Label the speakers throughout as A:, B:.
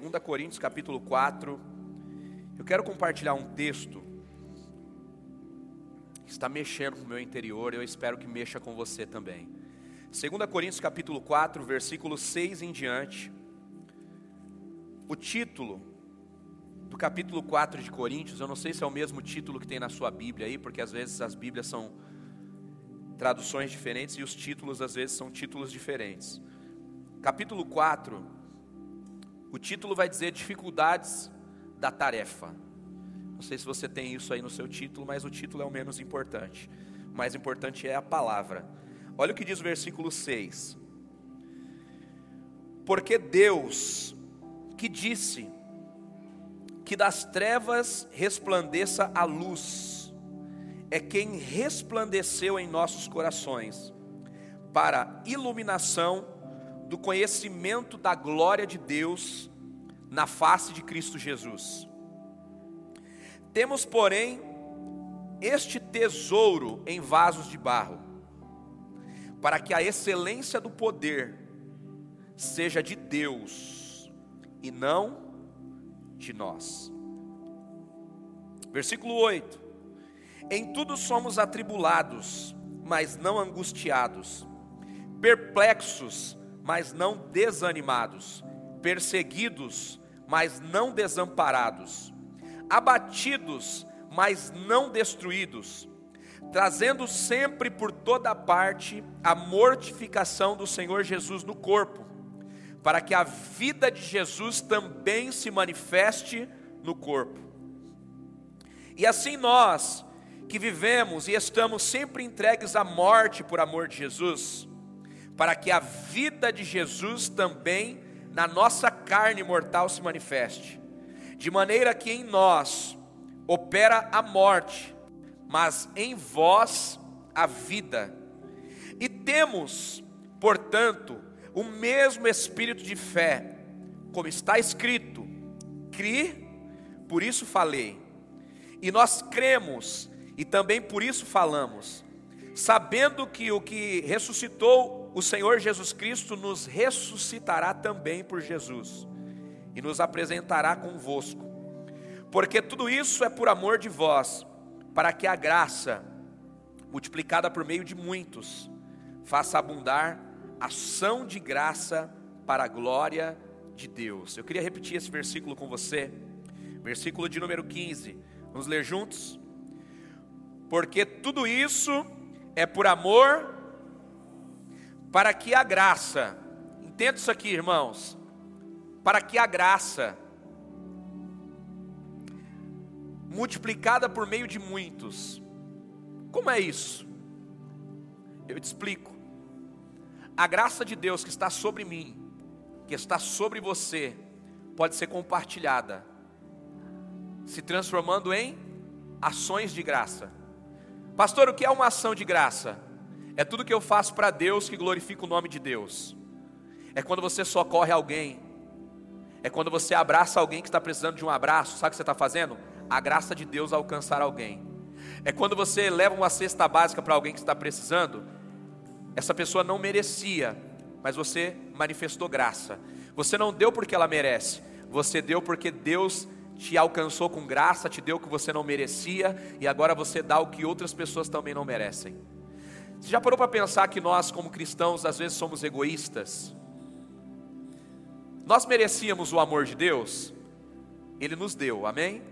A: 2 Coríntios capítulo 4. Eu quero compartilhar um texto que está mexendo com o meu interior, eu espero que mexa com você também. 2 Coríntios capítulo 4, versículo 6 em diante. O título do capítulo 4 de Coríntios, eu não sei se é o mesmo título que tem na sua Bíblia aí, porque às vezes as Bíblias são traduções diferentes e os títulos às vezes são títulos diferentes. Capítulo 4, o título vai dizer dificuldades da tarefa. Não sei se você tem isso aí no seu título, mas o título é o menos importante. O mais importante é a palavra. Olha o que diz o versículo 6. Porque Deus, que disse que das trevas resplandeça a luz, é quem resplandeceu em nossos corações para iluminação do conhecimento da glória de Deus na face de Cristo Jesus. Temos, porém, este tesouro em vasos de barro, para que a excelência do poder seja de Deus e não de nós. Versículo 8: em tudo somos atribulados, mas não angustiados, perplexos, mas não desanimados, perseguidos, mas não desamparados, abatidos, mas não destruídos, trazendo sempre por toda parte a mortificação do Senhor Jesus no corpo, para que a vida de Jesus também se manifeste no corpo. E assim nós, que vivemos e estamos sempre entregues à morte por amor de Jesus, para que a vida de Jesus também na nossa carne mortal se manifeste, de maneira que em nós opera a morte, mas em vós a vida. E temos, portanto, o mesmo espírito de fé, como está escrito: cri, por isso falei. E nós cremos e também por isso falamos, sabendo que o que ressuscitou o Senhor Jesus Cristo nos ressuscitará também por Jesus e nos apresentará convosco. Porque tudo isso é por amor de vós, para que a graça, multiplicada por meio de muitos, faça abundar ação de graça para a glória de Deus. Eu queria repetir esse versículo com você, versículo de número 15. Vamos ler juntos? porque tudo isso é por amor, para que a graça, entenda isso aqui, irmãos, para que a graça, multiplicada por meio de muitos, como é isso? Eu te explico. A graça de Deus que está sobre mim, que está sobre você, pode ser compartilhada, se transformando em ações de graça. Pastor, o que é uma ação de graça? É tudo que eu faço para Deus que glorifica o nome de Deus. É quando você socorre alguém. É quando você abraça alguém que está precisando de um abraço. Sabe o que você está fazendo? A graça de Deus alcançar alguém. É quando você leva uma cesta básica para alguém que está precisando. Essa pessoa não merecia, mas você manifestou graça. Você não deu porque ela merece. Você deu porque Deus te alcançou com graça, te deu o que você não merecia, e agora você dá o que outras pessoas também não merecem. Você já parou para pensar que nós, como cristãos, às vezes somos egoístas? Nós merecíamos o amor de Deus, Ele nos deu, amém?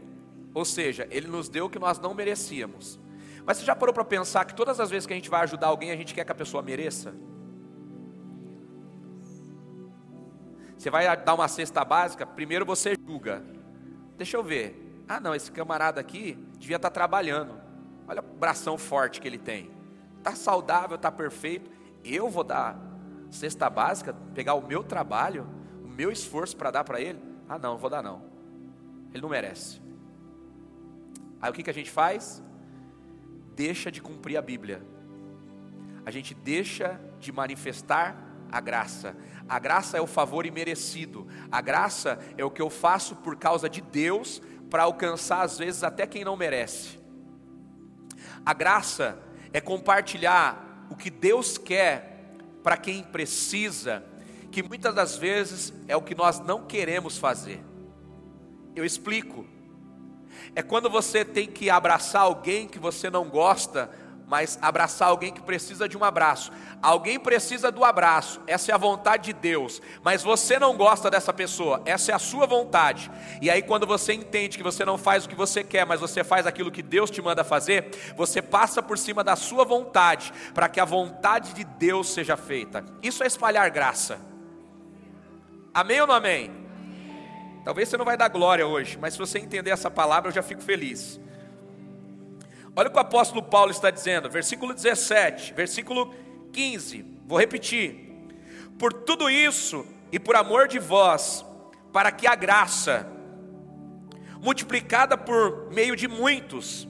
A: Ou seja, Ele nos deu o que nós não merecíamos. Mas você já parou para pensar que todas as vezes que a gente vai ajudar alguém, a gente quer que a pessoa mereça? Você vai dar uma cesta básica, primeiro você julga, Deixa eu ver. Ah, não, esse camarada aqui devia estar tá trabalhando. Olha o bração forte que ele tem. Está saudável, está perfeito. Eu vou dar cesta básica, pegar o meu trabalho, o meu esforço para dar para ele? Ah, não, não vou dar não. Ele não merece. Aí o que, que a gente faz? Deixa de cumprir a Bíblia. A gente deixa de manifestar a graça. A graça é o favor imerecido. A graça é o que eu faço por causa de Deus para alcançar às vezes até quem não merece. A graça é compartilhar o que Deus quer para quem precisa, que muitas das vezes é o que nós não queremos fazer. Eu explico. É quando você tem que abraçar alguém que você não gosta, mas abraçar alguém que precisa de um abraço. Alguém precisa do abraço, essa é a vontade de Deus, mas você não gosta dessa pessoa, essa é a sua vontade. E aí, quando você entende que você não faz o que você quer, mas você faz aquilo que Deus te manda fazer, você passa por cima da sua vontade, para que a vontade de Deus seja feita. Isso é espalhar graça. Amém ou não amém? Talvez você não vai dar glória hoje, mas se você entender essa palavra, eu já fico feliz. Olha o que o apóstolo Paulo está dizendo, versículo 17, versículo 15. Vou repetir. Por tudo isso e por amor de vós, para que a graça, multiplicada por meio de muitos,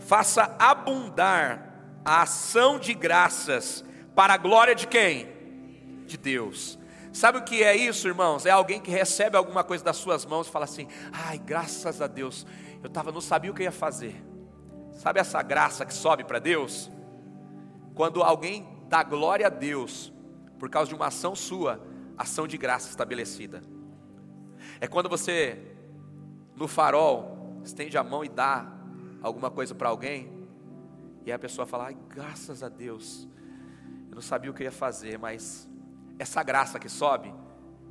A: faça abundar a ação de graças para a glória de quem? De Deus. Sabe o que é isso, irmãos? É alguém que recebe alguma coisa das suas mãos e fala assim: "Ai, graças a Deus, eu tava não sabia o que ia fazer". Sabe essa graça que sobe para Deus? Quando alguém dá glória a Deus por causa de uma ação sua, ação de graça estabelecida. É quando você, no farol, estende a mão e dá alguma coisa para alguém, e a pessoa fala: Ai, graças a Deus, eu não sabia o que eu ia fazer, mas essa graça que sobe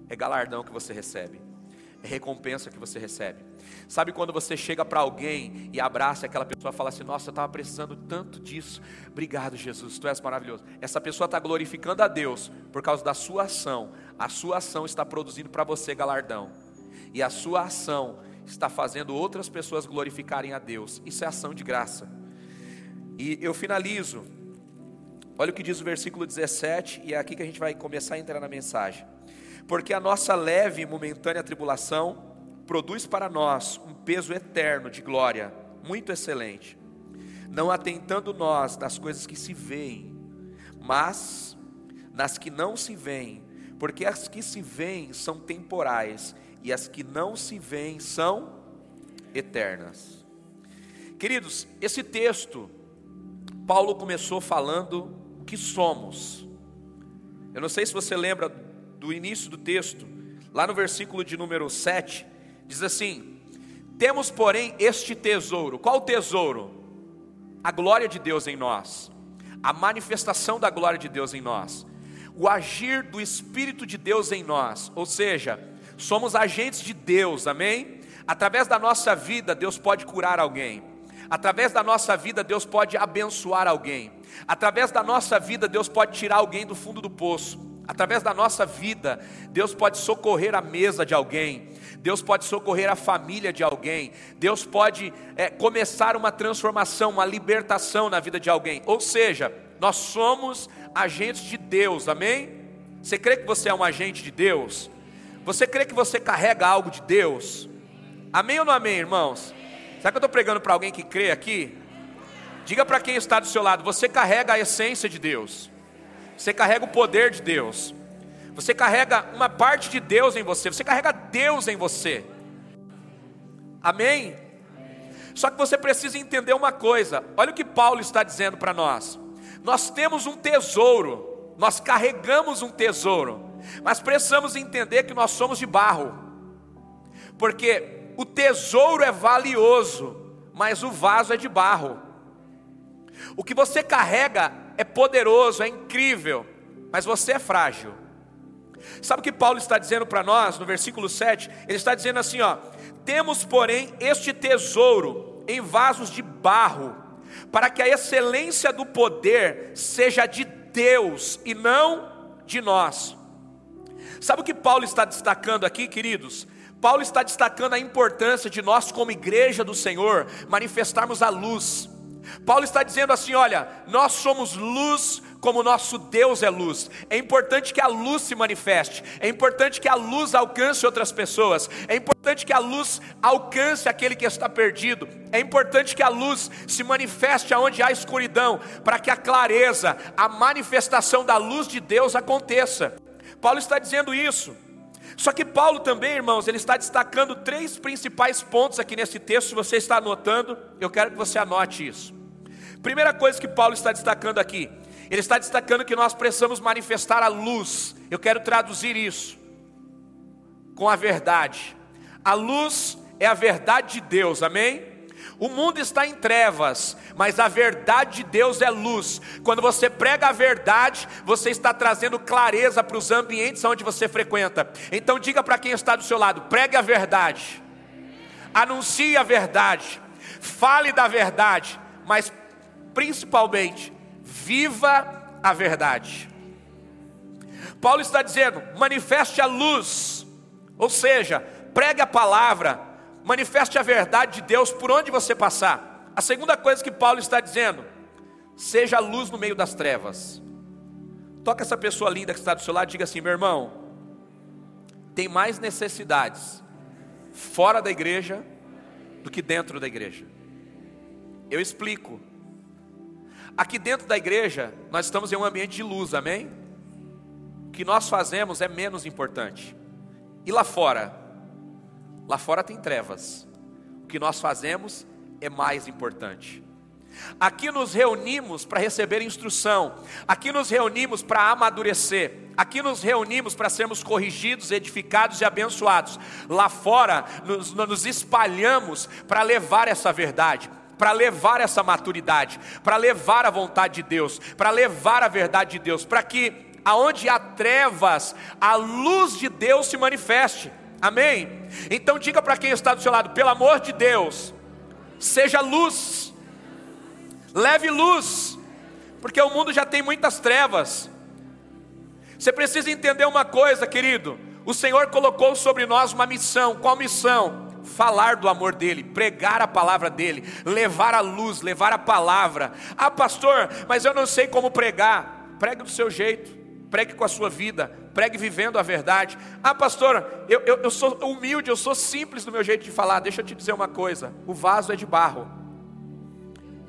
A: é galardão que você recebe é recompensa que você recebe. Sabe quando você chega para alguém e abraça aquela pessoa e fala assim: Nossa, eu estava precisando tanto disso. Obrigado, Jesus, tu és maravilhoso. Essa pessoa está glorificando a Deus por causa da sua ação. A sua ação está produzindo para você galardão, e a sua ação está fazendo outras pessoas glorificarem a Deus. Isso é ação de graça. E eu finalizo. Olha o que diz o versículo 17, e é aqui que a gente vai começar a entrar na mensagem porque a nossa leve e momentânea tribulação produz para nós um peso eterno de glória, muito excelente, não atentando nós nas coisas que se veem, mas nas que não se veem, porque as que se veem são temporais e as que não se veem são eternas. Queridos, esse texto, Paulo começou falando o que somos. Eu não sei se você lembra do início do texto, lá no versículo de número 7, diz assim: Temos, porém, este tesouro. Qual tesouro? A glória de Deus em nós, a manifestação da glória de Deus em nós, o agir do Espírito de Deus em nós, ou seja, somos agentes de Deus, amém? Através da nossa vida, Deus pode curar alguém. Através da nossa vida, Deus pode abençoar alguém. Através da nossa vida, Deus pode tirar alguém do fundo do poço. Através da nossa vida, Deus pode socorrer a mesa de alguém, Deus pode socorrer a família de alguém, Deus pode é, começar uma transformação, uma libertação na vida de alguém. Ou seja, nós somos agentes de Deus, amém? Você crê que você é um agente de Deus? Você crê que você carrega algo de Deus? Amém ou não amém, irmãos? Será que eu estou pregando para alguém que crê aqui? Diga para quem está do seu lado: você carrega a essência de Deus. Você carrega o poder de Deus. Você carrega uma parte de Deus em você. Você carrega Deus em você. Amém? Só que você precisa entender uma coisa. Olha o que Paulo está dizendo para nós. Nós temos um tesouro. Nós carregamos um tesouro. Mas precisamos entender que nós somos de barro. Porque o tesouro é valioso, mas o vaso é de barro. O que você carrega é poderoso, é incrível, mas você é frágil. Sabe o que Paulo está dizendo para nós no versículo 7? Ele está dizendo assim: ó, temos, porém, este tesouro em vasos de barro, para que a excelência do poder seja de Deus e não de nós. Sabe o que Paulo está destacando aqui, queridos? Paulo está destacando a importância de nós, como igreja do Senhor, manifestarmos a luz. Paulo está dizendo assim: olha, nós somos luz como nosso Deus é luz. É importante que a luz se manifeste, é importante que a luz alcance outras pessoas, é importante que a luz alcance aquele que está perdido, é importante que a luz se manifeste aonde há escuridão, para que a clareza, a manifestação da luz de Deus aconteça. Paulo está dizendo isso. Só que Paulo também, irmãos, ele está destacando três principais pontos aqui nesse texto. Se você está anotando, eu quero que você anote isso. Primeira coisa que Paulo está destacando aqui, Ele está destacando que nós precisamos manifestar a luz. Eu quero traduzir isso com a verdade. A luz é a verdade de Deus, amém? O mundo está em trevas, mas a verdade de Deus é luz. Quando você prega a verdade, você está trazendo clareza para os ambientes onde você frequenta. Então diga para quem está do seu lado: pregue a verdade, anuncie a verdade, fale da verdade, mas principalmente, viva a verdade. Paulo está dizendo: manifeste a luz, ou seja, pregue a palavra, manifeste a verdade de Deus por onde você passar. A segunda coisa que Paulo está dizendo, seja a luz no meio das trevas. Toca essa pessoa linda que está do seu lado e diga assim: meu irmão, tem mais necessidades fora da igreja do que dentro da igreja. Eu explico. Aqui dentro da igreja, nós estamos em um ambiente de luz, amém? O que nós fazemos é menos importante. E lá fora, Lá fora tem trevas. O que nós fazemos é mais importante. Aqui nos reunimos para receber instrução, aqui nos reunimos para amadurecer, aqui nos reunimos para sermos corrigidos, edificados e abençoados. Lá fora nos, nos espalhamos para levar essa verdade, para levar essa maturidade, para levar a vontade de Deus, para levar a verdade de Deus, para que aonde há trevas, a luz de Deus se manifeste. Amém? Então diga para quem está do seu lado, pelo amor de Deus, seja luz, leve luz, porque o mundo já tem muitas trevas. Você precisa entender uma coisa, querido. O Senhor colocou sobre nós uma missão. Qual missão? Falar do amor dele, pregar a palavra dele, levar a luz, levar a palavra. Ah, pastor, mas eu não sei como pregar. Pregue do seu jeito, pregue com a sua vida, pregue vivendo a verdade. Ah, pastor, eu, eu, eu sou humilde, eu sou simples no meu jeito de falar. Deixa eu te dizer uma coisa: o vaso é de barro,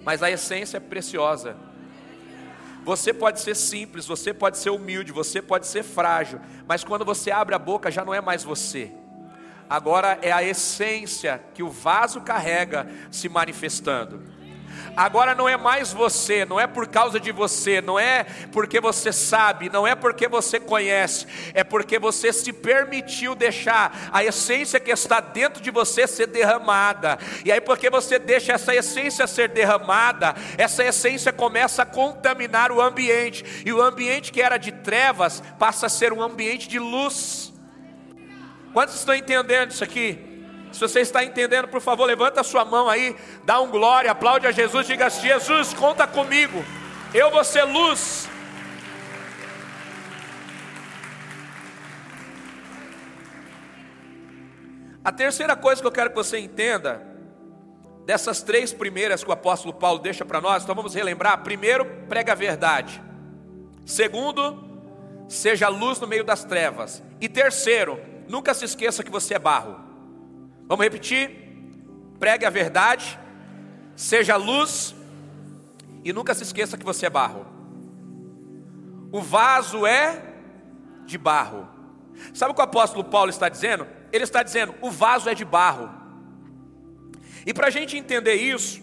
A: mas a essência é preciosa. Você pode ser simples, você pode ser humilde, você pode ser frágil, mas quando você abre a boca já não é mais você. Agora é a essência que o vaso carrega se manifestando. Agora não é mais você, não é por causa de você, não é porque você sabe, não é porque você conhece, é porque você se permitiu deixar a essência que está dentro de você ser derramada. E aí, porque você deixa essa essência ser derramada, essa essência começa a contaminar o ambiente, e o ambiente que era de trevas passa a ser um ambiente de luz. Quantos estão entendendo isso aqui? Se você está entendendo, por favor, levanta a sua mão aí, dá um glória, aplaude a Jesus, diga assim: Jesus, conta comigo, eu vou ser luz. A terceira coisa que eu quero que você entenda, dessas três primeiras que o apóstolo Paulo deixa para nós, então vamos relembrar: primeiro, prega a verdade, segundo, seja luz no meio das trevas, e terceiro, nunca se esqueça que você é barro. Vamos repetir? Pregue a verdade, seja luz e nunca se esqueça que você é barro. O vaso é de barro. Sabe o que o apóstolo Paulo está dizendo? Ele está dizendo: o vaso é de barro. E para a gente entender isso,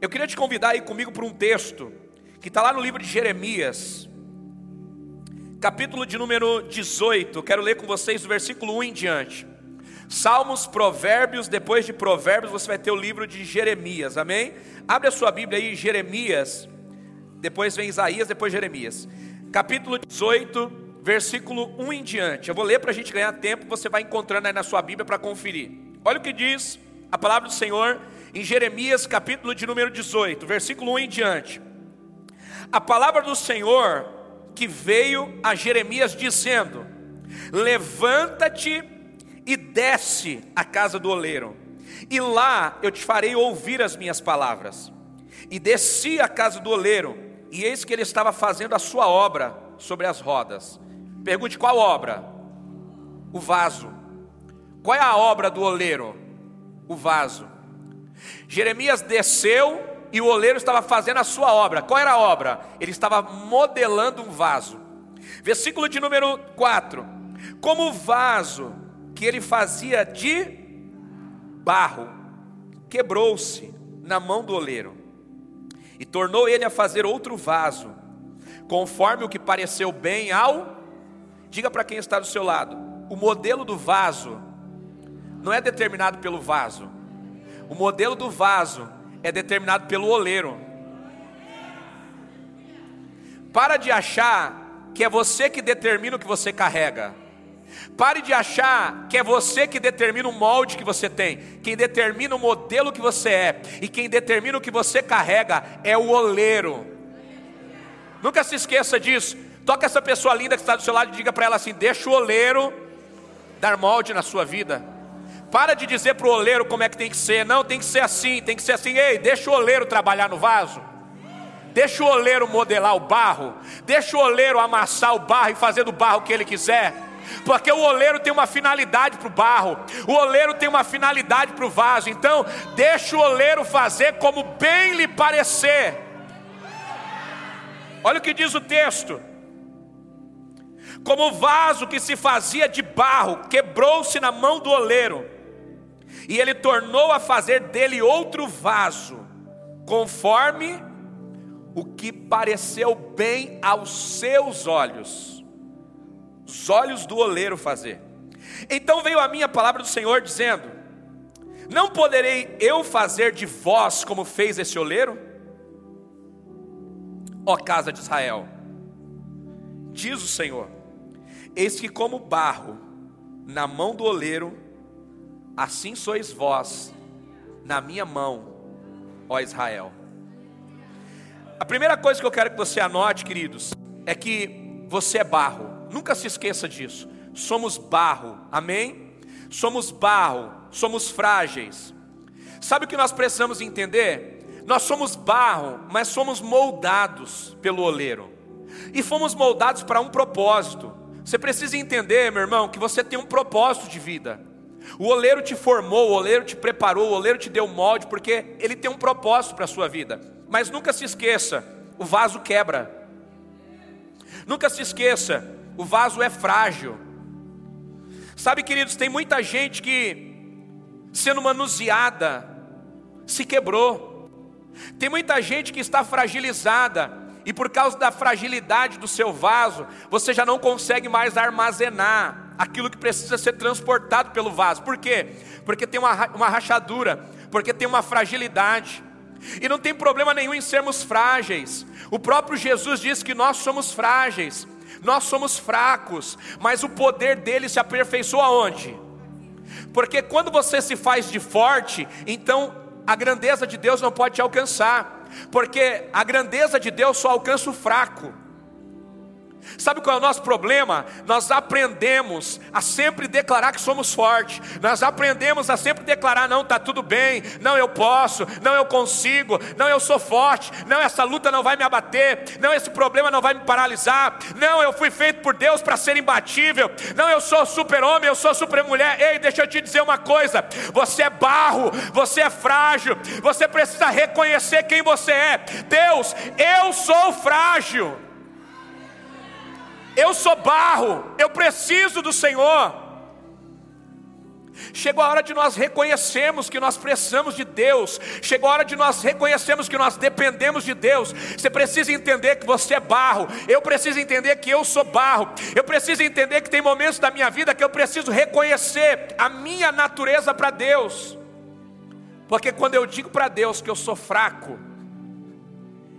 A: eu queria te convidar aí comigo para um texto que está lá no livro de Jeremias, capítulo de número 18. Quero ler com vocês o versículo 1 em diante. Salmos, Provérbios, depois de Provérbios você vai ter o livro de Jeremias, amém? Abre a sua Bíblia aí, Jeremias, depois vem Isaías, depois Jeremias, capítulo 18, versículo 1 em diante. Eu vou ler para a gente ganhar tempo, você vai encontrando aí na sua Bíblia para conferir. Olha o que diz a palavra do Senhor em Jeremias, capítulo de número 18, versículo 1 em diante. A palavra do Senhor que veio a Jeremias dizendo: Levanta-te e desce à casa do oleiro, e lá eu te farei ouvir as minhas palavras. E desci à casa do oleiro, e eis que ele estava fazendo a sua obra sobre as rodas. Pergunte qual obra? O vaso. Qual é a obra do oleiro? O vaso. Jeremias desceu e o oleiro estava fazendo a sua obra. Qual era a obra? Ele estava modelando um vaso. Versículo de número 4. Como o vaso que ele fazia de barro, quebrou-se na mão do oleiro, e tornou ele a fazer outro vaso, conforme o que pareceu bem ao. Diga para quem está do seu lado: o modelo do vaso não é determinado pelo vaso, o modelo do vaso é determinado pelo oleiro. Para de achar que é você que determina o que você carrega. Pare de achar que é você que determina o molde que você tem. Quem determina o modelo que você é e quem determina o que você carrega é o oleiro. Nunca se esqueça disso. Toca essa pessoa linda que está do seu lado e diga para ela assim: deixa o oleiro dar molde na sua vida. Para de dizer para o oleiro como é que tem que ser. Não, tem que ser assim, tem que ser assim. Ei, deixa o oleiro trabalhar no vaso. Deixa o oleiro modelar o barro. Deixa o oleiro amassar o barro e fazer do barro o que ele quiser. Porque o oleiro tem uma finalidade para o barro, o oleiro tem uma finalidade para o vaso. Então, deixa o oleiro fazer como bem lhe parecer. Olha o que diz o texto. Como o vaso que se fazia de barro quebrou-se na mão do oleiro, e ele tornou a fazer dele outro vaso, conforme o que pareceu bem aos seus olhos, os olhos do oleiro fazer. Então veio a minha palavra do Senhor dizendo: Não poderei eu fazer de vós como fez esse oleiro? ó casa de Israel. Diz o Senhor: Eis que, como barro na mão do oleiro, assim sois vós na minha mão, ó Israel. A primeira coisa que eu quero que você anote, queridos, é que você é barro, nunca se esqueça disso. Somos barro, amém? Somos barro, somos frágeis. Sabe o que nós precisamos entender? Nós somos barro, mas somos moldados pelo oleiro. E fomos moldados para um propósito. Você precisa entender, meu irmão, que você tem um propósito de vida. O oleiro te formou, o oleiro te preparou, o oleiro te deu molde, porque ele tem um propósito para a sua vida. Mas nunca se esqueça, o vaso quebra. Nunca se esqueça, o vaso é frágil. Sabe, queridos, tem muita gente que, sendo manuseada, se quebrou. Tem muita gente que está fragilizada, e por causa da fragilidade do seu vaso, você já não consegue mais armazenar aquilo que precisa ser transportado pelo vaso. Por quê? Porque tem uma, uma rachadura, porque tem uma fragilidade. E não tem problema nenhum em sermos frágeis. O próprio Jesus diz que nós somos frágeis, nós somos fracos, mas o poder dele se aperfeiçoa onde? Porque quando você se faz de forte, então a grandeza de Deus não pode te alcançar, porque a grandeza de Deus só alcança o fraco. Sabe qual é o nosso problema? Nós aprendemos a sempre declarar que somos fortes. Nós aprendemos a sempre declarar: não, está tudo bem, não, eu posso, não, eu consigo, não, eu sou forte, não, essa luta não vai me abater, não, esse problema não vai me paralisar, não, eu fui feito por Deus para ser imbatível, não, eu sou super-homem, eu sou super-mulher. Ei, deixa eu te dizer uma coisa: você é barro, você é frágil, você precisa reconhecer quem você é. Deus, eu sou frágil. Eu sou barro, eu preciso do Senhor. Chegou a hora de nós reconhecermos que nós precisamos de Deus. Chegou a hora de nós reconhecermos que nós dependemos de Deus. Você precisa entender que você é barro. Eu preciso entender que eu sou barro. Eu preciso entender que tem momentos da minha vida que eu preciso reconhecer a minha natureza para Deus. Porque quando eu digo para Deus que eu sou fraco,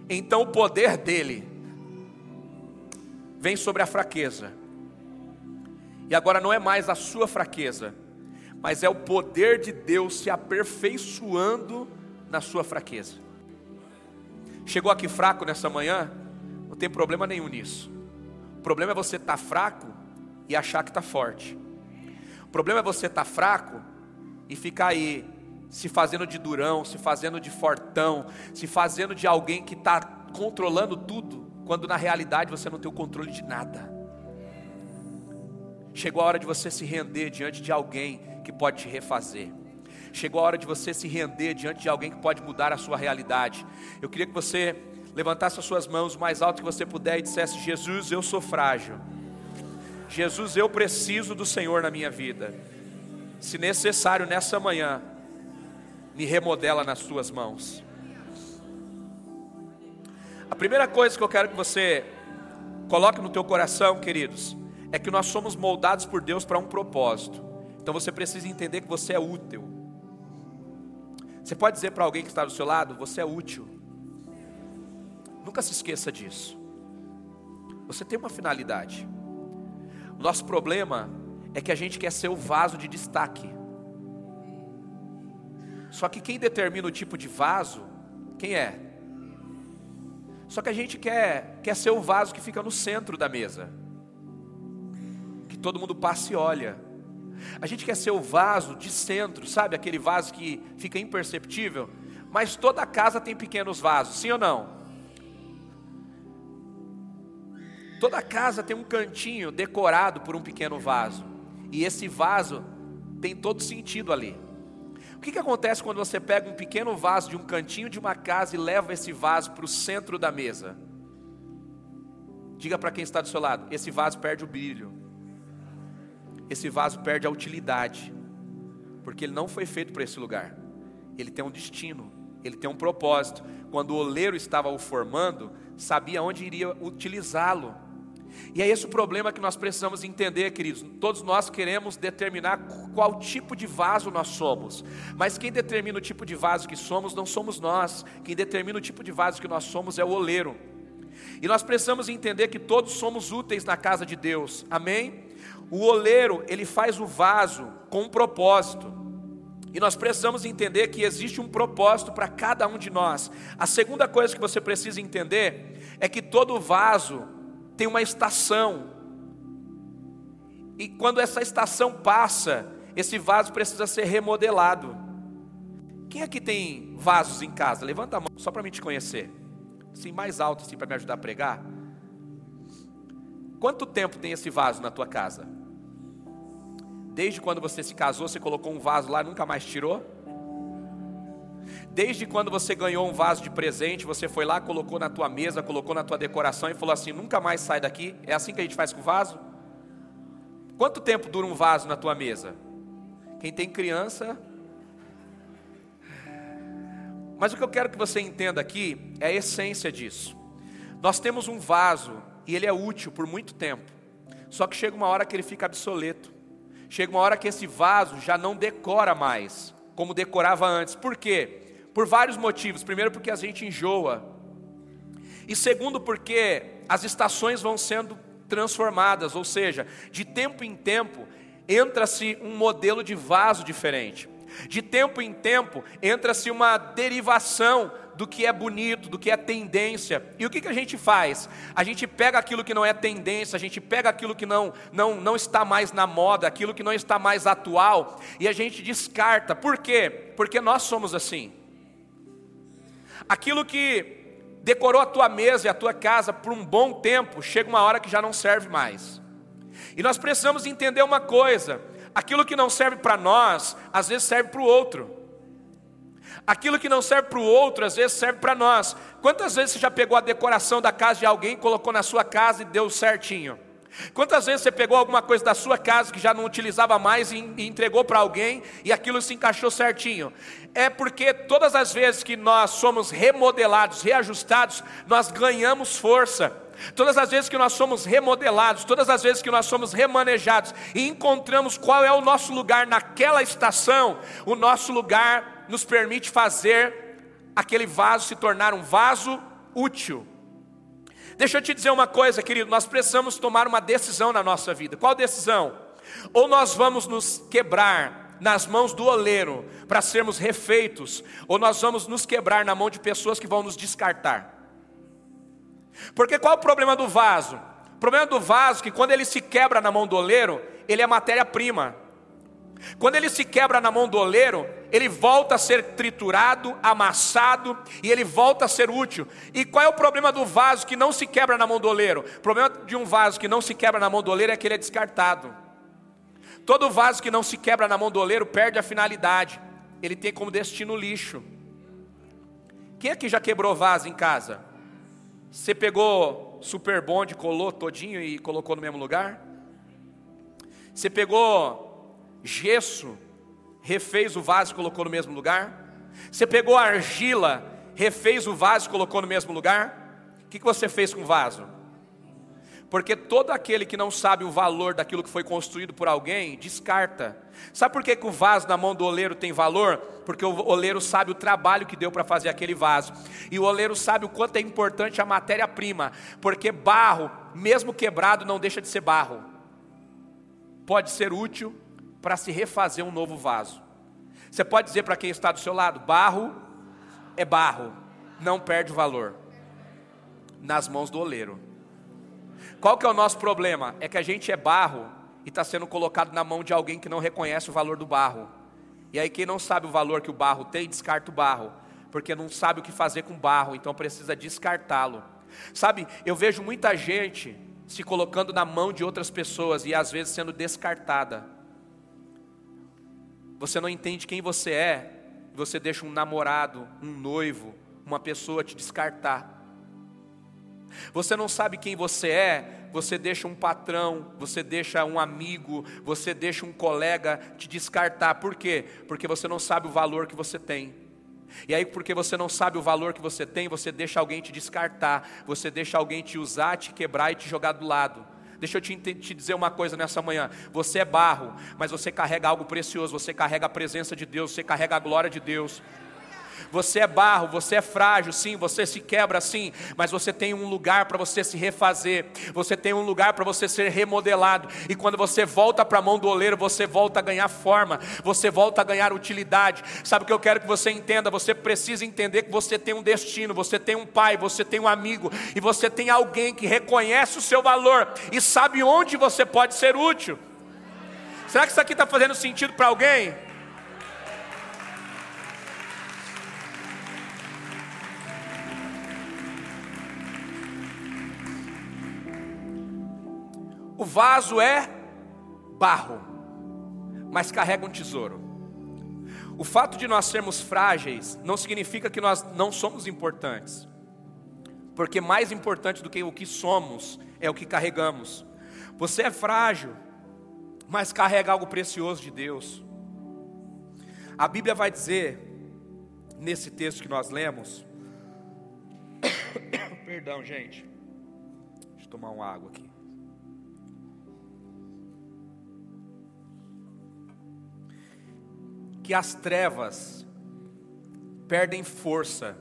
A: então o poder dele vem sobre a fraqueza. E agora não é mais a sua fraqueza, mas é o poder de Deus se aperfeiçoando na sua fraqueza. Chegou aqui fraco nessa manhã? Não tem problema nenhum nisso. O problema é você estar tá fraco e achar que está forte. O problema é você estar tá fraco e ficar aí se fazendo de durão, se fazendo de fortão, se fazendo de alguém que está controlando tudo quando na realidade você não tem o controle de nada. Chegou a hora de você se render diante de alguém que pode te refazer. Chegou a hora de você se render diante de alguém que pode mudar a sua realidade. Eu queria que você levantasse as suas mãos o mais alto que você puder e dissesse: Jesus, eu sou frágil. Jesus, eu preciso do Senhor na minha vida. Se necessário, nessa manhã, me remodela nas tuas mãos. A primeira coisa que eu quero que você coloque no teu coração, queridos, é que nós somos moldados por Deus para um propósito. Então você precisa entender que você é útil. Você pode dizer para alguém que está do seu lado, você é útil. Nunca se esqueça disso. Você tem uma finalidade. O nosso problema é que a gente quer ser o vaso de destaque. Só que quem determina o tipo de vaso, quem é? Só que a gente quer, quer ser o vaso que fica no centro da mesa, que todo mundo passa e olha. A gente quer ser o vaso de centro, sabe? Aquele vaso que fica imperceptível. Mas toda casa tem pequenos vasos, sim ou não? Toda casa tem um cantinho decorado por um pequeno vaso. E esse vaso tem todo sentido ali. O que, que acontece quando você pega um pequeno vaso de um cantinho de uma casa e leva esse vaso para o centro da mesa? Diga para quem está do seu lado: esse vaso perde o brilho, esse vaso perde a utilidade, porque ele não foi feito para esse lugar, ele tem um destino, ele tem um propósito. Quando o oleiro estava o formando, sabia onde iria utilizá-lo. E é esse o problema que nós precisamos entender, queridos. Todos nós queremos determinar qual tipo de vaso nós somos, mas quem determina o tipo de vaso que somos não somos nós, quem determina o tipo de vaso que nós somos é o oleiro. E nós precisamos entender que todos somos úteis na casa de Deus, amém? O oleiro, ele faz o vaso com um propósito. E nós precisamos entender que existe um propósito para cada um de nós. A segunda coisa que você precisa entender é que todo vaso tem uma estação. E quando essa estação passa, esse vaso precisa ser remodelado. Quem aqui tem vasos em casa? Levanta a mão só para mim te conhecer. Assim, mais alto assim para me ajudar a pregar. Quanto tempo tem esse vaso na tua casa? Desde quando você se casou, você colocou um vaso lá nunca mais tirou? Desde quando você ganhou um vaso de presente, você foi lá, colocou na tua mesa, colocou na tua decoração e falou assim: nunca mais sai daqui. É assim que a gente faz com o vaso? Quanto tempo dura um vaso na tua mesa? Quem tem criança. Mas o que eu quero que você entenda aqui é a essência disso. Nós temos um vaso e ele é útil por muito tempo. Só que chega uma hora que ele fica obsoleto. Chega uma hora que esse vaso já não decora mais como decorava antes. Por quê? Por vários motivos. Primeiro, porque a gente enjoa. E segundo, porque as estações vão sendo transformadas, ou seja, de tempo em tempo entra-se um modelo de vaso diferente. De tempo em tempo entra-se uma derivação do que é bonito, do que é tendência. E o que, que a gente faz? A gente pega aquilo que não é tendência, a gente pega aquilo que não, não, não está mais na moda, aquilo que não está mais atual, e a gente descarta. Por quê? Porque nós somos assim. Aquilo que decorou a tua mesa e a tua casa por um bom tempo, chega uma hora que já não serve mais. E nós precisamos entender uma coisa: aquilo que não serve para nós, às vezes serve para o outro. Aquilo que não serve para o outro, às vezes serve para nós. Quantas vezes você já pegou a decoração da casa de alguém, colocou na sua casa e deu certinho? Quantas vezes você pegou alguma coisa da sua casa que já não utilizava mais e entregou para alguém e aquilo se encaixou certinho? É porque todas as vezes que nós somos remodelados, reajustados, nós ganhamos força. Todas as vezes que nós somos remodelados, todas as vezes que nós somos remanejados e encontramos qual é o nosso lugar naquela estação, o nosso lugar nos permite fazer aquele vaso se tornar um vaso útil. Deixa eu te dizer uma coisa, querido, nós precisamos tomar uma decisão na nossa vida. Qual decisão? Ou nós vamos nos quebrar nas mãos do oleiro para sermos refeitos, ou nós vamos nos quebrar na mão de pessoas que vão nos descartar. Porque qual é o problema do vaso? O problema do vaso é que quando ele se quebra na mão do oleiro, ele é matéria-prima. Quando ele se quebra na mão do oleiro, ele volta a ser triturado, amassado e ele volta a ser útil. E qual é o problema do vaso que não se quebra na mão do oleiro? O problema de um vaso que não se quebra na mão do oleiro é que ele é descartado. Todo vaso que não se quebra na mão do oleiro perde a finalidade. Ele tem como destino lixo. Quem aqui já quebrou vaso em casa? Você pegou super bond, colou todinho e colocou no mesmo lugar? Você pegou gesso, refez o vaso e colocou no mesmo lugar? Você pegou a argila, refez o vaso e colocou no mesmo lugar? O que você fez com o vaso? Porque todo aquele que não sabe o valor daquilo que foi construído por alguém, descarta. Sabe por que, que o vaso na mão do oleiro tem valor? Porque o oleiro sabe o trabalho que deu para fazer aquele vaso. E o oleiro sabe o quanto é importante a matéria-prima. Porque barro, mesmo quebrado, não deixa de ser barro. Pode ser útil para se refazer um novo vaso. Você pode dizer para quem está do seu lado: barro é barro, não perde valor. Nas mãos do oleiro. Qual que é o nosso problema? É que a gente é barro e está sendo colocado na mão de alguém que não reconhece o valor do barro. E aí quem não sabe o valor que o barro tem, descarta o barro, porque não sabe o que fazer com barro, então precisa descartá-lo. Sabe, eu vejo muita gente se colocando na mão de outras pessoas e às vezes sendo descartada. Você não entende quem você é, você deixa um namorado, um noivo, uma pessoa te descartar. Você não sabe quem você é, você deixa um patrão, você deixa um amigo, você deixa um colega te descartar. Por quê? Porque você não sabe o valor que você tem. E aí, porque você não sabe o valor que você tem, você deixa alguém te descartar, você deixa alguém te usar, te quebrar e te jogar do lado. Deixa eu te, te, dizer uma coisa nessa manhã. Você é barro, mas você carrega algo precioso, você carrega a presença de Deus, você carrega a glória de Deus. Você é barro, você é frágil, sim, você se quebra, sim, mas você tem um lugar para você se refazer, você tem um lugar para você ser remodelado, e quando você volta para a mão do oleiro, você volta a ganhar forma, você volta a ganhar utilidade. Sabe o que eu quero que você entenda? Você precisa entender que você tem um destino, você tem um pai, você tem um amigo, e você tem alguém que reconhece o seu valor e sabe onde você pode ser útil. Será que isso aqui está fazendo sentido para alguém? Vaso é barro, mas carrega um tesouro. O fato de nós sermos frágeis não significa que nós não somos importantes, porque mais importante do que o que somos é o que carregamos. Você é frágil, mas carrega algo precioso de Deus. A Bíblia vai dizer, nesse texto que nós lemos, perdão, gente, deixa eu tomar uma água aqui. Que as trevas perdem força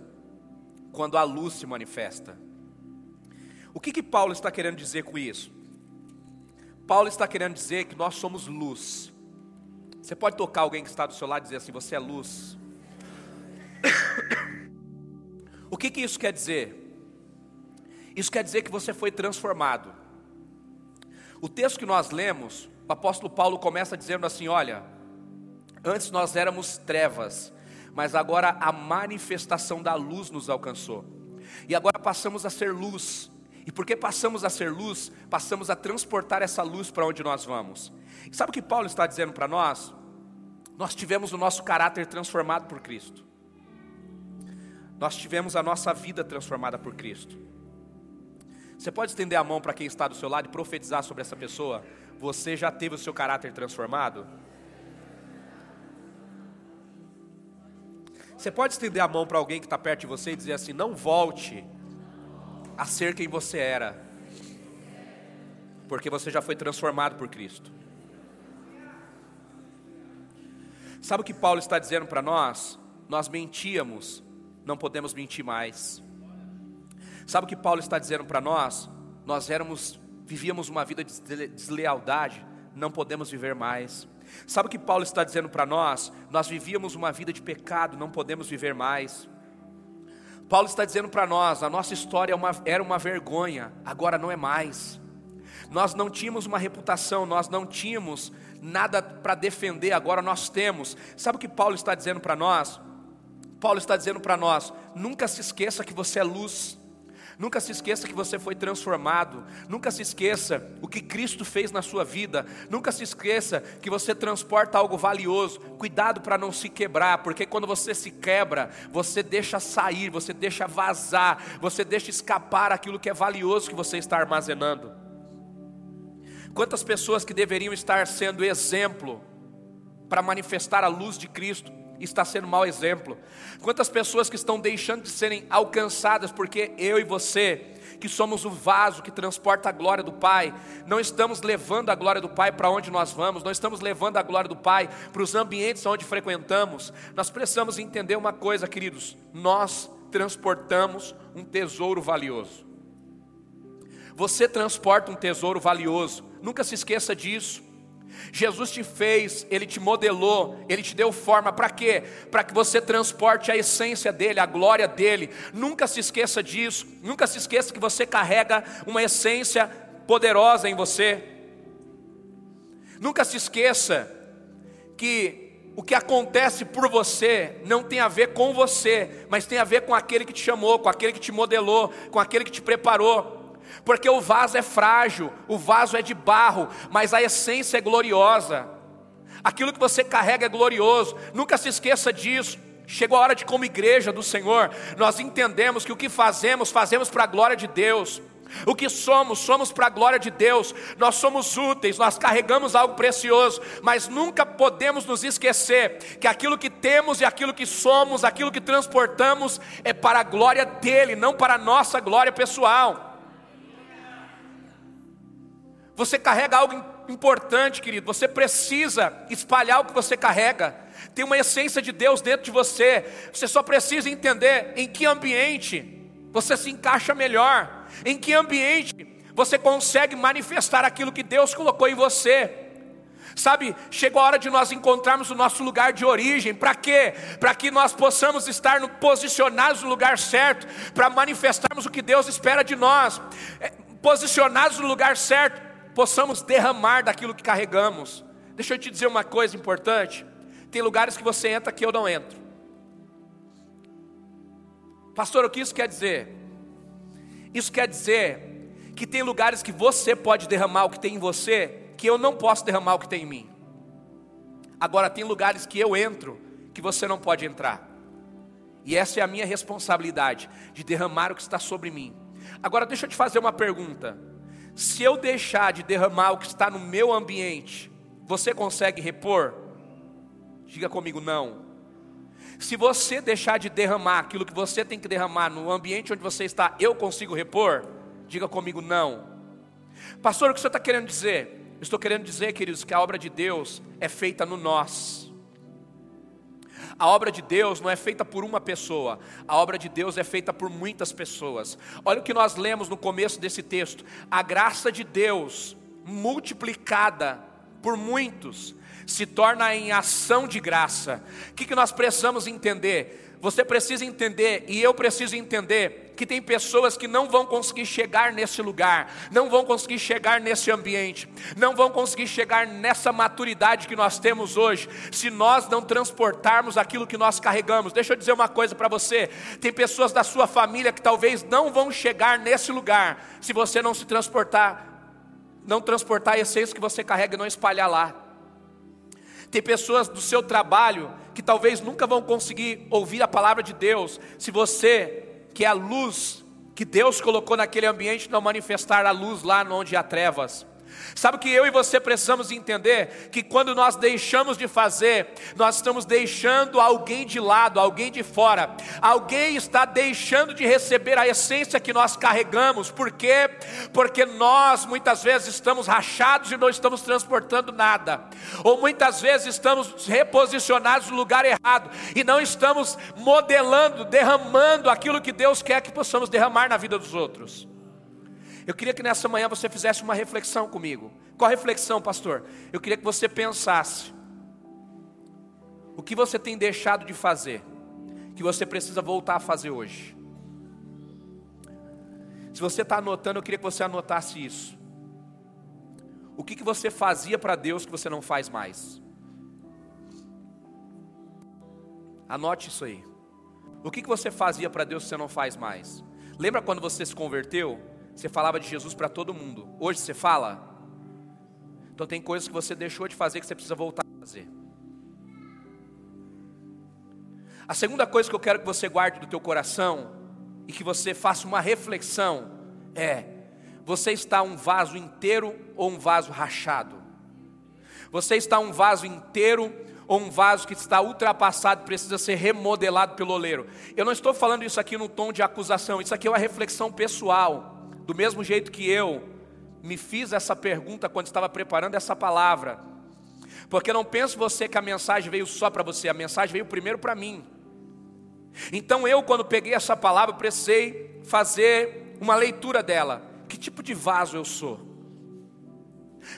A: quando a luz se manifesta. O que, que Paulo está querendo dizer com isso? Paulo está querendo dizer que nós somos luz. Você pode tocar alguém que está do seu lado e dizer assim: Você é luz. o que, que isso quer dizer? Isso quer dizer que você foi transformado. O texto que nós lemos, o apóstolo Paulo começa dizendo assim: Olha, Antes nós éramos trevas, mas agora a manifestação da luz nos alcançou. E agora passamos a ser luz. E porque passamos a ser luz, passamos a transportar essa luz para onde nós vamos. E sabe o que Paulo está dizendo para nós? Nós tivemos o nosso caráter transformado por Cristo. Nós tivemos a nossa vida transformada por Cristo. Você pode estender a mão para quem está do seu lado e profetizar sobre essa pessoa? Você já teve o seu caráter transformado? Você pode estender a mão para alguém que está perto de você e dizer assim: não volte a ser quem você era, porque você já foi transformado por Cristo. Sabe o que Paulo está dizendo para nós? Nós mentíamos, não podemos mentir mais. Sabe o que Paulo está dizendo para nós? Nós éramos, vivíamos uma vida de deslealdade, não podemos viver mais. Sabe o que Paulo está dizendo para nós? Nós vivíamos uma vida de pecado, não podemos viver mais. Paulo está dizendo para nós: a nossa história é era uma vergonha, agora não é mais. Nós não tínhamos uma reputação, nós não tínhamos nada para defender, agora nós temos. Sabe o que Paulo está dizendo para nós? Paulo está dizendo para nós: nunca se esqueça que você é luz. Nunca se esqueça que você foi transformado. Nunca se esqueça o que Cristo fez na sua vida. Nunca se esqueça que você transporta algo valioso. Cuidado para não se quebrar, porque quando você se quebra, você deixa sair, você deixa vazar, você deixa escapar aquilo que é valioso que você está armazenando. Quantas pessoas que deveriam estar sendo exemplo para manifestar a luz de Cristo, está sendo mau exemplo. Quantas pessoas que estão deixando de serem alcançadas porque eu e você, que somos o vaso que transporta a glória do Pai, não estamos levando a glória do Pai para onde nós vamos, não estamos levando a glória do Pai para os ambientes onde frequentamos. Nós precisamos entender uma coisa, queridos: nós transportamos um tesouro valioso. Você transporta um tesouro valioso, nunca se esqueça disso. Jesus te fez, Ele te modelou, Ele te deu forma, para quê? Para que você transporte a essência dEle, a glória dEle. Nunca se esqueça disso, nunca se esqueça que você carrega uma essência poderosa em você. Nunca se esqueça que o que acontece por você não tem a ver com você, mas tem a ver com aquele que te chamou, com aquele que te modelou, com aquele que te preparou porque o vaso é frágil, o vaso é de barro, mas a essência é gloriosa. Aquilo que você carrega é glorioso, nunca se esqueça disso. Chegou a hora de, como igreja do Senhor, nós entendemos que o que fazemos, fazemos para a glória de Deus. O que somos, somos para a glória de Deus, nós somos úteis, nós carregamos algo precioso, mas nunca podemos nos esquecer que aquilo que temos e aquilo que somos, aquilo que transportamos, é para a glória dEle, não para a nossa glória pessoal. Você carrega algo importante, querido. Você precisa espalhar o que você carrega. Tem uma essência de Deus dentro de você. Você só precisa entender em que ambiente você se encaixa melhor. Em que ambiente você consegue manifestar aquilo que Deus colocou em você. Sabe, chegou a hora de nós encontrarmos o nosso lugar de origem. Para quê? Para que nós possamos estar no, posicionados no lugar certo, para manifestarmos o que Deus espera de nós. É, posicionados no lugar certo possamos derramar daquilo que carregamos. Deixa eu te dizer uma coisa importante: tem lugares que você entra que eu não entro. Pastor, o que isso quer dizer? Isso quer dizer que tem lugares que você pode derramar o que tem em você, que eu não posso derramar o que tem em mim. Agora, tem lugares que eu entro que você não pode entrar. E essa é a minha responsabilidade, de derramar o que está sobre mim. Agora, deixa eu te fazer uma pergunta. Se eu deixar de derramar o que está no meu ambiente, você consegue repor? Diga comigo, não. Se você deixar de derramar aquilo que você tem que derramar no ambiente onde você está, eu consigo repor? Diga comigo, não. Pastor, o que você está querendo dizer? Estou querendo dizer, queridos, que a obra de Deus é feita no nós. A obra de Deus não é feita por uma pessoa, a obra de Deus é feita por muitas pessoas. Olha o que nós lemos no começo desse texto: a graça de Deus multiplicada por muitos se torna em ação de graça. O que, nós precisamos entender? Você precisa entender, e eu preciso entender, que tem pessoas que não vão conseguir chegar nesse lugar, não vão conseguir chegar nesse ambiente, não vão conseguir chegar nessa maturidade que nós temos hoje, se nós não transportarmos aquilo que nós carregamos. Deixa eu dizer uma coisa para você: tem pessoas da sua família que talvez não vão chegar nesse lugar, se você não se transportar, não transportar a essência que você carrega e não espalhar lá. Tem pessoas do seu trabalho que talvez nunca vão conseguir ouvir a palavra de Deus, se você que é a luz que Deus colocou naquele ambiente não manifestar a luz lá onde há trevas. Sabe o que eu e você precisamos entender? Que quando nós deixamos de fazer, nós estamos deixando alguém de lado, alguém de fora. Alguém está deixando de receber a essência que nós carregamos. Por quê? Porque nós muitas vezes estamos rachados e não estamos transportando nada. Ou muitas vezes estamos reposicionados no lugar errado e não estamos modelando, derramando aquilo que Deus quer que possamos derramar na vida dos outros. Eu queria que nessa manhã você fizesse uma reflexão comigo. Qual reflexão, pastor? Eu queria que você pensasse: o que você tem deixado de fazer, que você precisa voltar a fazer hoje? Se você está anotando, eu queria que você anotasse isso. O que, que você fazia para Deus que você não faz mais? Anote isso aí. O que, que você fazia para Deus que você não faz mais? Lembra quando você se converteu? Você falava de Jesus para todo mundo. Hoje você fala? Então tem coisas que você deixou de fazer que você precisa voltar a fazer. A segunda coisa que eu quero que você guarde do teu coração e que você faça uma reflexão é: você está um vaso inteiro ou um vaso rachado? Você está um vaso inteiro ou um vaso que está ultrapassado precisa ser remodelado pelo oleiro. Eu não estou falando isso aqui num tom de acusação, isso aqui é uma reflexão pessoal. Do mesmo jeito que eu me fiz essa pergunta quando estava preparando essa palavra. Porque não pense você que a mensagem veio só para você, a mensagem veio primeiro para mim. Então eu, quando peguei essa palavra, precisei fazer uma leitura dela. Que tipo de vaso eu sou?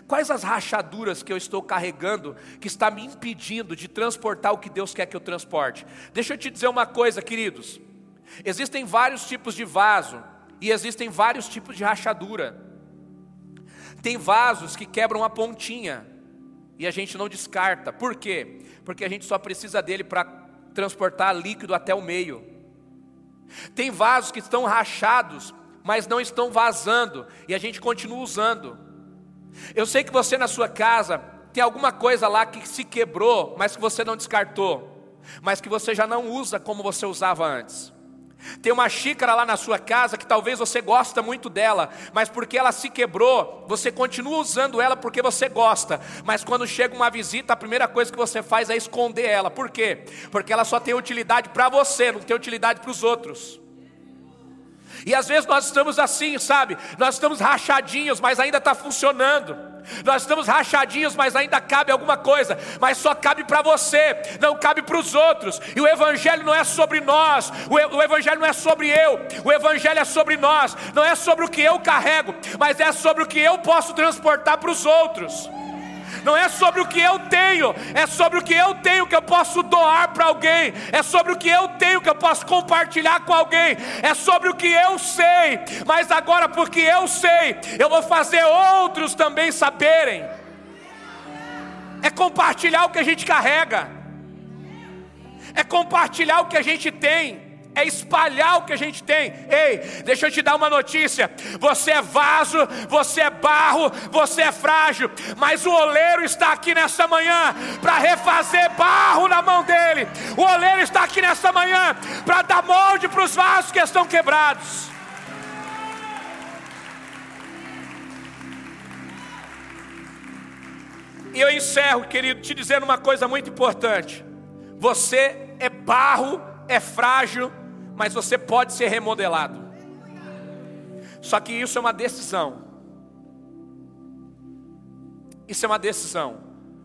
A: Quais as rachaduras que eu estou carregando que está me impedindo de transportar o que Deus quer que eu transporte? Deixa eu te dizer uma coisa, queridos. Existem vários tipos de vaso e existem vários tipos de rachadura. Tem vasos que quebram a pontinha e a gente não descarta. Por quê? Porque a gente só precisa dele para transportar líquido até o meio. Tem vasos que estão rachados, mas não estão vazando e a gente continua usando. Eu sei que você na sua casa tem alguma coisa lá que se quebrou, mas que você não descartou, mas que você já não usa como você usava antes. Tem uma xícara lá na sua casa que talvez você gosta muito dela, mas porque ela se quebrou, você continua usando ela porque você gosta. Mas quando chega uma visita, a primeira coisa que você faz é esconder ela. Por quê? Porque ela só tem utilidade para você, não tem utilidade para os outros. E às vezes nós estamos assim, sabe? Nós estamos rachadinhos, mas ainda está funcionando. Nós estamos rachadinhos, mas ainda cabe alguma coisa, mas só cabe para você, não cabe para os outros. E o Evangelho não é sobre nós, o Evangelho não é sobre eu, o Evangelho é sobre nós, não é sobre o que eu carrego, mas é sobre o que eu posso transportar para os outros não é sobre o que eu tenho, é sobre o que eu tenho que eu posso doar para alguém, é sobre o que eu tenho que eu posso compartilhar com alguém, é sobre o que eu sei, mas agora porque eu sei, eu vou fazer outros também saberem. É compartilhar o que a gente carrega, é compartilhar o que a gente tem é espalhar o que a gente tem. Ei, deixa eu te dar uma notícia: você é vaso, você é barro, você é frágil, mas o oleiro está aqui nessa manhã para refazer barro na mão dele. O oleiro está aqui nessa manhã para dar molde para os vasos que estão quebrados. E eu encerro, querido, te dizendo uma coisa muito importante. Você é barro, é frágil, mas você pode ser remodelado. Só que isso é uma decisão. Isso é uma decisão.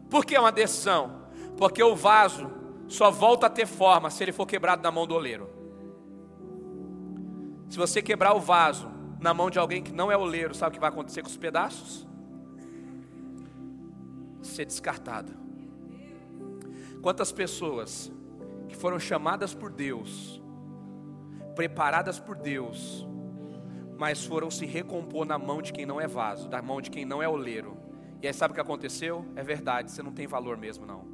A: Por que é uma decisão? Porque o vaso só volta a ter forma se ele for quebrado na mão do oleiro. Se você quebrar o vaso na mão de alguém que não é oleiro, sabe o que vai acontecer com os pedaços? Ser descartado. Quantas pessoas que foram chamadas por Deus preparadas por Deus, mas foram se recompor na mão de quem não é vaso, na mão de quem não é oleiro. E aí sabe o que aconteceu? É verdade, você não tem valor mesmo não.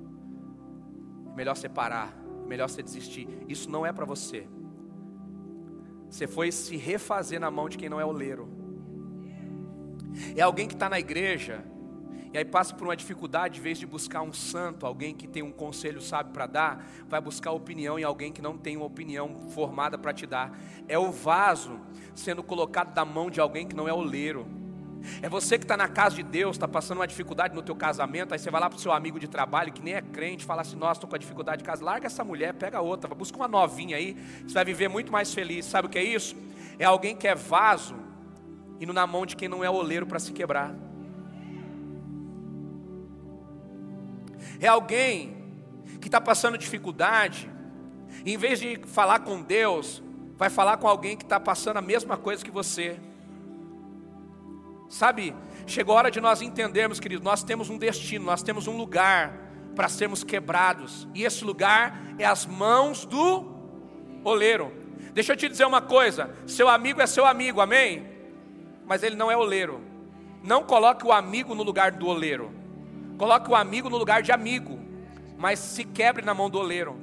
A: É melhor separar, é melhor você desistir. Isso não é para você. Você foi se refazer na mão de quem não é oleiro. É alguém que está na igreja e aí passa por uma dificuldade, em vez de buscar um santo, alguém que tem um conselho sábio para dar, vai buscar opinião em alguém que não tem uma opinião formada para te dar. É o vaso sendo colocado na mão de alguém que não é oleiro. É você que está na casa de Deus, está passando uma dificuldade no teu casamento, aí você vai lá para o seu amigo de trabalho que nem é crente, fala assim, nossa, estou com a dificuldade de casa, larga essa mulher, pega outra, busca uma novinha aí, você vai viver muito mais feliz. Sabe o que é isso? É alguém que é vaso, indo na mão de quem não é oleiro para se quebrar. É alguém que está passando dificuldade, e em vez de falar com Deus, vai falar com alguém que está passando a mesma coisa que você. Sabe, chegou a hora de nós entendermos, querido, nós temos um destino, nós temos um lugar para sermos quebrados, e esse lugar é as mãos do oleiro. Deixa eu te dizer uma coisa: seu amigo é seu amigo, amém? Mas ele não é oleiro. Não coloque o amigo no lugar do oleiro. Coloque o amigo no lugar de amigo, mas se quebre na mão do oleiro.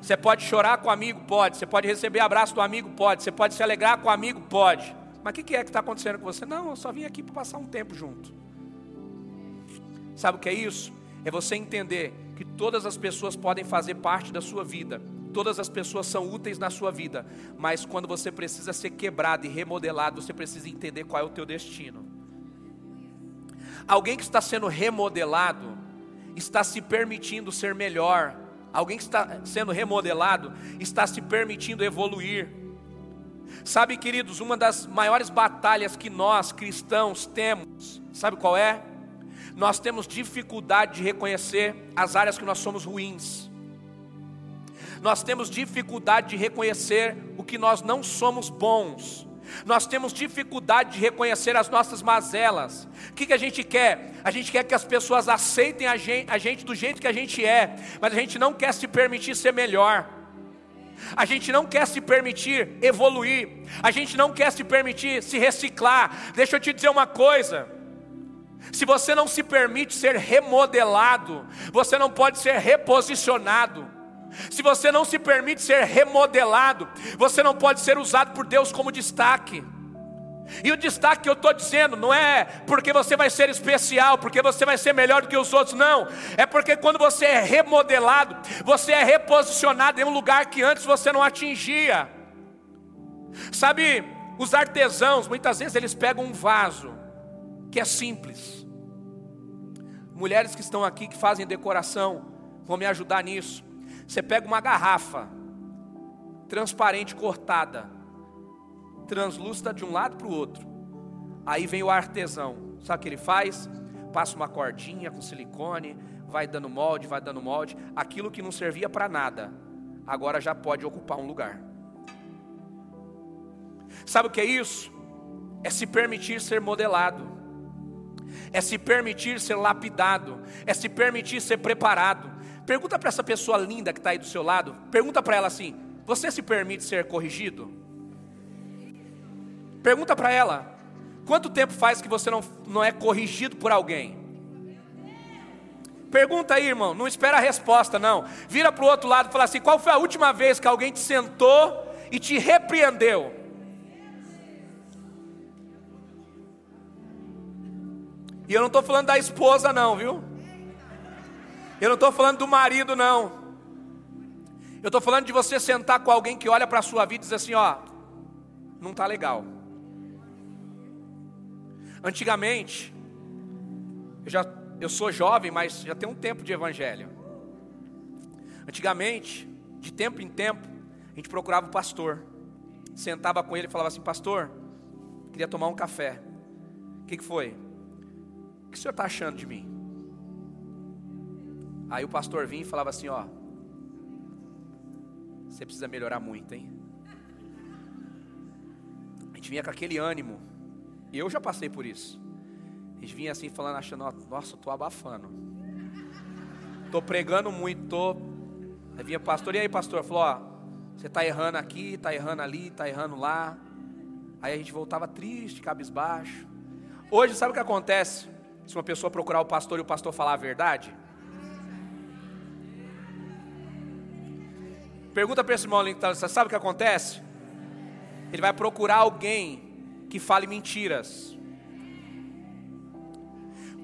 A: Você pode chorar com o amigo? Pode. Você pode receber abraço do amigo? Pode. Você pode se alegrar com o amigo? Pode. Mas o que, que é que está acontecendo com você? Não, eu só vim aqui para passar um tempo junto. Sabe o que é isso? É você entender que todas as pessoas podem fazer parte da sua vida, todas as pessoas são úteis na sua vida, mas quando você precisa ser quebrado e remodelado, você precisa entender qual é o teu destino. Alguém que está sendo remodelado está se permitindo ser melhor, alguém que está sendo remodelado, está se permitindo evoluir. Sabe, queridos, uma das maiores batalhas que nós cristãos temos, sabe qual é? Nós temos dificuldade de reconhecer as áreas que nós somos ruins. Nós temos dificuldade de reconhecer o que nós não somos bons. Nós temos dificuldade de reconhecer as nossas mazelas. O que, que a gente quer? A gente quer que as pessoas aceitem a gente, a gente do jeito que a gente é, mas a gente não quer se permitir ser melhor. A gente não quer se permitir evoluir, a gente não quer se permitir se reciclar. Deixa eu te dizer uma coisa: se você não se permite ser remodelado, você não pode ser reposicionado. Se você não se permite ser remodelado, você não pode ser usado por Deus como destaque. E o destaque que eu estou dizendo não é porque você vai ser especial, porque você vai ser melhor do que os outros, não. É porque quando você é remodelado, você é reposicionado em um lugar que antes você não atingia. Sabe, os artesãos, muitas vezes eles pegam um vaso que é simples. Mulheres que estão aqui que fazem decoração vão me ajudar nisso. Você pega uma garrafa transparente cortada, translúcida de um lado para o outro. Aí vem o artesão. Sabe o que ele faz? Passa uma cordinha com silicone, vai dando molde, vai dando molde. Aquilo que não servia para nada, agora já pode ocupar um lugar. Sabe o que é isso? É se permitir ser modelado, é se permitir ser lapidado, é se permitir ser preparado. Pergunta para essa pessoa linda que está aí do seu lado, pergunta para ela assim: você se permite ser corrigido? Pergunta para ela: quanto tempo faz que você não, não é corrigido por alguém? Pergunta aí, irmão, não espera a resposta, não. Vira para o outro lado e fala assim: qual foi a última vez que alguém te sentou e te repreendeu? E eu não estou falando da esposa, não, viu? Eu não estou falando do marido, não. Eu estou falando de você sentar com alguém que olha para a sua vida e diz assim: ó, não está legal. Antigamente, eu, já, eu sou jovem, mas já tem um tempo de evangelho. Antigamente, de tempo em tempo, a gente procurava o pastor, sentava com ele e falava assim: Pastor, queria tomar um café. O que, que foi? O que o senhor está achando de mim? Aí o pastor vinha e falava assim: Ó, você precisa melhorar muito, hein? A gente vinha com aquele ânimo. Eu já passei por isso. A gente vinha assim falando, achando, nossa, eu tô abafando. Tô pregando muito, tô. Aí vinha o pastor, e aí, pastor? Falou, ó, você tá errando aqui, tá errando ali, tá errando lá. Aí a gente voltava triste, cabisbaixo. Hoje, sabe o que acontece? Se uma pessoa procurar o pastor e o pastor falar a verdade, Pergunta para esse irmão ali que está, sabe o que acontece? Ele vai procurar alguém que fale mentiras.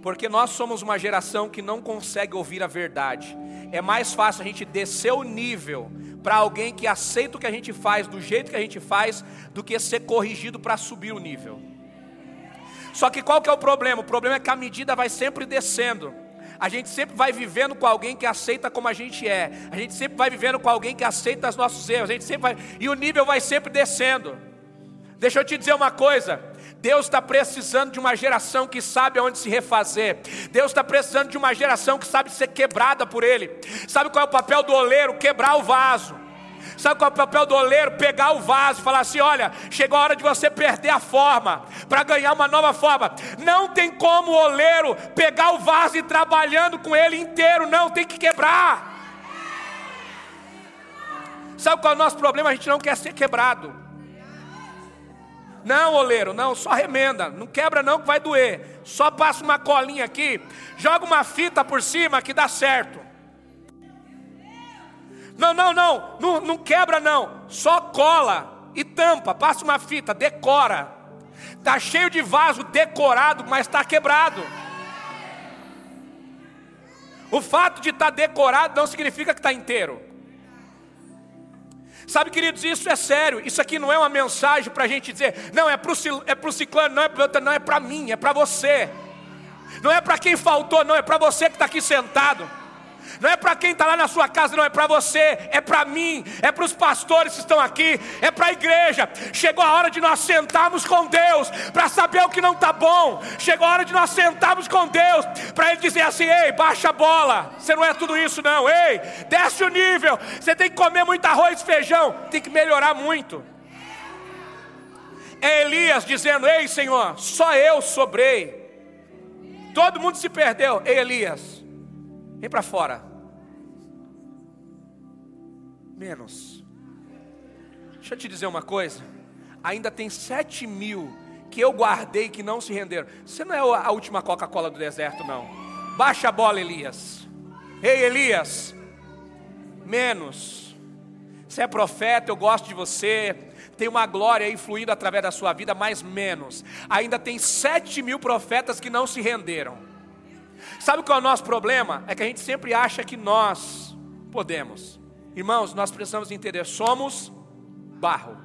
A: Porque nós somos uma geração que não consegue ouvir a verdade. É mais fácil a gente descer o nível para alguém que aceita o que a gente faz do jeito que a gente faz, do que ser corrigido para subir o nível. Só que qual que é o problema? O problema é que a medida vai sempre descendo. A gente sempre vai vivendo com alguém que aceita como a gente é. A gente sempre vai vivendo com alguém que aceita os nossos erros. A gente sempre vai e o nível vai sempre descendo. Deixa eu te dizer uma coisa. Deus está precisando de uma geração que sabe aonde se refazer. Deus está precisando de uma geração que sabe ser quebrada por Ele. Sabe qual é o papel do oleiro? Quebrar o vaso. Sabe qual é o papel do oleiro? Pegar o vaso falar assim: olha, chegou a hora de você perder a forma para ganhar uma nova forma. Não tem como o oleiro pegar o vaso e ir trabalhando com ele inteiro, não, tem que quebrar. Sabe qual é o nosso problema? A gente não quer ser quebrado. Não, oleiro, não, só remenda. Não quebra não que vai doer. Só passa uma colinha aqui, joga uma fita por cima que dá certo. Não, não, não, não, não quebra não, só cola e tampa, passa uma fita, decora. Tá cheio de vaso decorado, mas está quebrado. O fato de estar tá decorado não significa que está inteiro. Sabe, queridos, isso é sério. Isso aqui não é uma mensagem para a gente dizer, não, é para o é ciclano, não é para não é para mim, é para você. Não é para quem faltou, não, é para você que está aqui sentado. Não é para quem está lá na sua casa, não, é para você, é para mim, é para os pastores que estão aqui, é para a igreja. Chegou a hora de nós sentarmos com Deus para saber o que não está bom. Chegou a hora de nós sentarmos com Deus para Ele dizer assim: ei, baixa a bola, você não é tudo isso, não, ei, desce o nível, você tem que comer muito arroz e feijão, tem que melhorar muito. É Elias dizendo: Ei, Senhor, só eu sobrei. Todo mundo se perdeu. Ei, Elias, vem para fora. Menos. Deixa eu te dizer uma coisa. Ainda tem sete mil que eu guardei que não se renderam. Você não é a última Coca-Cola do deserto, não. Baixa a bola, Elias. Ei, Elias. Menos. Você é profeta, eu gosto de você tem uma glória aí fluindo através da sua vida, mais menos. Ainda tem sete mil profetas que não se renderam. Sabe qual é o nosso problema? É que a gente sempre acha que nós podemos. Irmãos, nós precisamos entender: somos barro.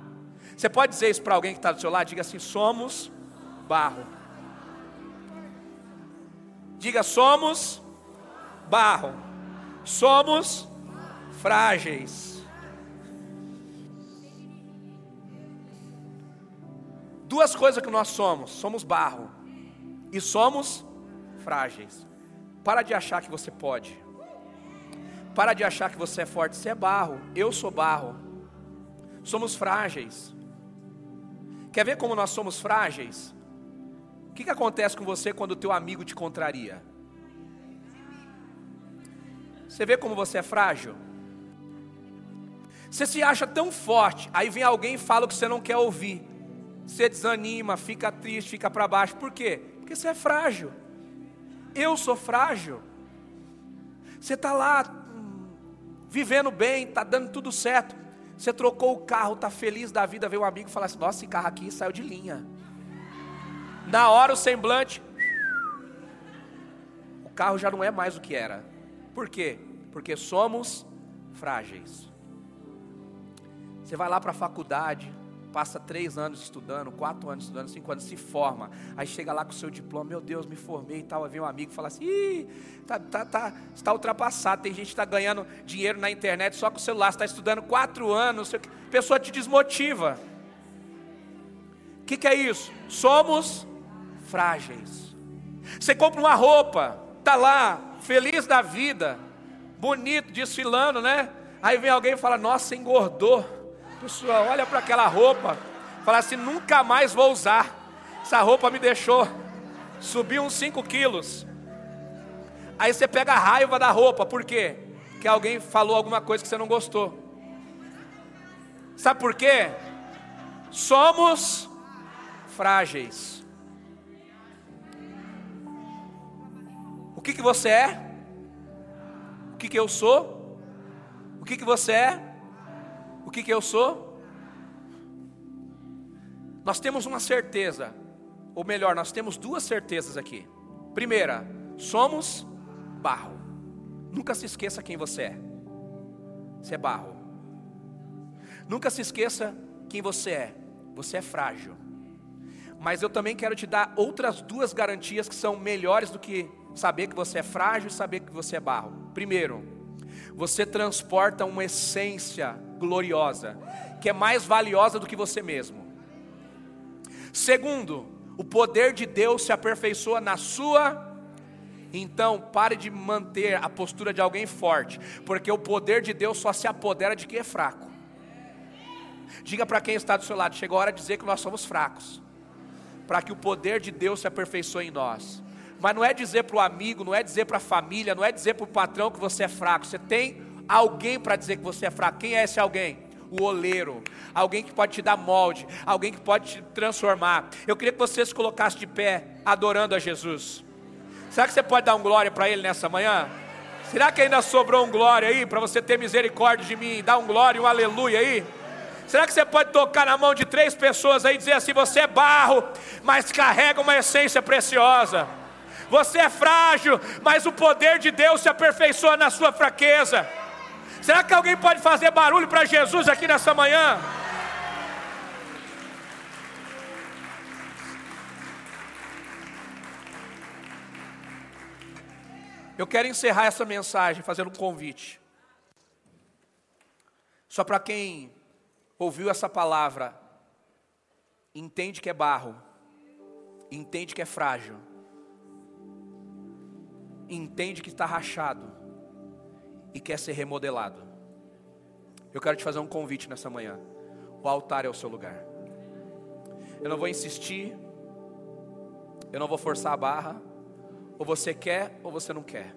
A: Você pode dizer isso para alguém que está do seu lado? Diga assim: somos barro. Diga: somos barro. Somos frágeis. Duas coisas que nós somos: somos barro e somos frágeis. Para de achar que você pode. Para de achar que você é forte. Você é barro, eu sou barro. Somos frágeis. Quer ver como nós somos frágeis? O que, que acontece com você quando o teu amigo te contraria? Você vê como você é frágil? Você se acha tão forte, aí vem alguém e fala o que você não quer ouvir. Você desanima, fica triste, fica para baixo. Por quê? Porque você é frágil. Eu sou frágil. Você está lá hum, vivendo bem, está dando tudo certo. Você trocou o carro, está feliz da vida, veio um amigo e fala assim: Nossa, esse carro aqui saiu de linha. Na hora o semblante, o carro já não é mais o que era. Por quê? Porque somos frágeis. Você vai lá para a faculdade, passa três anos estudando, quatro anos estudando, cinco anos, se forma, aí chega lá com o seu diploma, meu Deus, me formei e tal, aí vem um amigo e fala assim, Ih, tá, tá, tá, está ultrapassado, tem gente que está ganhando dinheiro na internet só com o celular, está estudando quatro anos, a pessoa te desmotiva. O que, que é isso? Somos frágeis. Você compra uma roupa, tá lá, feliz da vida, bonito, desfilando, né? Aí vem alguém e fala, nossa, engordou pessoa olha para aquela roupa, fala assim: nunca mais vou usar. Essa roupa me deixou, subiu uns 5 quilos. Aí você pega a raiva da roupa, por quê? Que alguém falou alguma coisa que você não gostou. Sabe por quê? Somos frágeis. O que, que você é? O que, que eu sou? O que, que você é? O que, que eu sou? Nós temos uma certeza, ou melhor, nós temos duas certezas aqui. Primeira, somos barro. Nunca se esqueça quem você é. Você é barro. Nunca se esqueça quem você é. Você é frágil. Mas eu também quero te dar outras duas garantias que são melhores do que saber que você é frágil e saber que você é barro. Primeiro, você transporta uma essência gloriosa, que é mais valiosa do que você mesmo. Segundo, o poder de Deus se aperfeiçoa na sua. Então, pare de manter a postura de alguém forte, porque o poder de Deus só se apodera de quem é fraco. Diga para quem está do seu lado: chegou a hora de dizer que nós somos fracos, para que o poder de Deus se aperfeiçoe em nós. Mas não é dizer para o amigo, não é dizer para a família, não é dizer para o patrão que você é fraco. Você tem alguém para dizer que você é fraco. Quem é esse alguém? O oleiro, alguém que pode te dar molde, alguém que pode te transformar. Eu queria que você se colocasse de pé, adorando a Jesus. Será que você pode dar um glória para Ele nessa manhã? Será que ainda sobrou um glória aí para você ter misericórdia de mim e dar um glória, um aleluia aí? Será que você pode tocar na mão de três pessoas aí e dizer assim: você é barro, mas carrega uma essência preciosa? Você é frágil, mas o poder de Deus se aperfeiçoa na sua fraqueza. Será que alguém pode fazer barulho para Jesus aqui nessa manhã? Eu quero encerrar essa mensagem fazendo um convite. Só para quem ouviu essa palavra, entende que é barro, entende que é frágil, entende que está rachado e quer ser remodelado. Eu quero te fazer um convite nessa manhã. O altar é o seu lugar. Eu não vou insistir, eu não vou forçar a barra. Ou você quer ou você não quer.